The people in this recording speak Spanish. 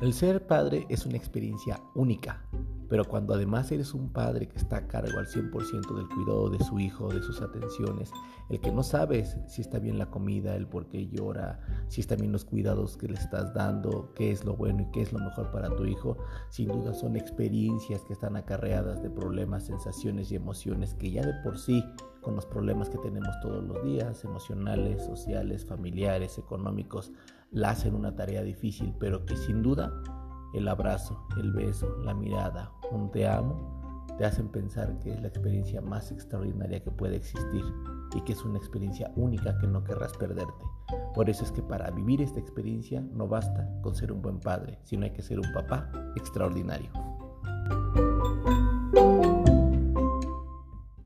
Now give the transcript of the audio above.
El ser padre es una experiencia única, pero cuando además eres un padre que está a cargo al 100% del cuidado de su hijo, de sus atenciones, el que no sabes si está bien la comida, el por qué llora, si están bien los cuidados que le estás dando, qué es lo bueno y qué es lo mejor para tu hijo, sin duda son experiencias que están acarreadas de problemas, sensaciones y emociones que ya de por sí con los problemas que tenemos todos los días, emocionales, sociales, familiares, económicos, la hacen una tarea difícil, pero que sin duda el abrazo, el beso, la mirada, un te amo, te hacen pensar que es la experiencia más extraordinaria que puede existir y que es una experiencia única que no querrás perderte. Por eso es que para vivir esta experiencia no basta con ser un buen padre, sino hay que ser un papá extraordinario.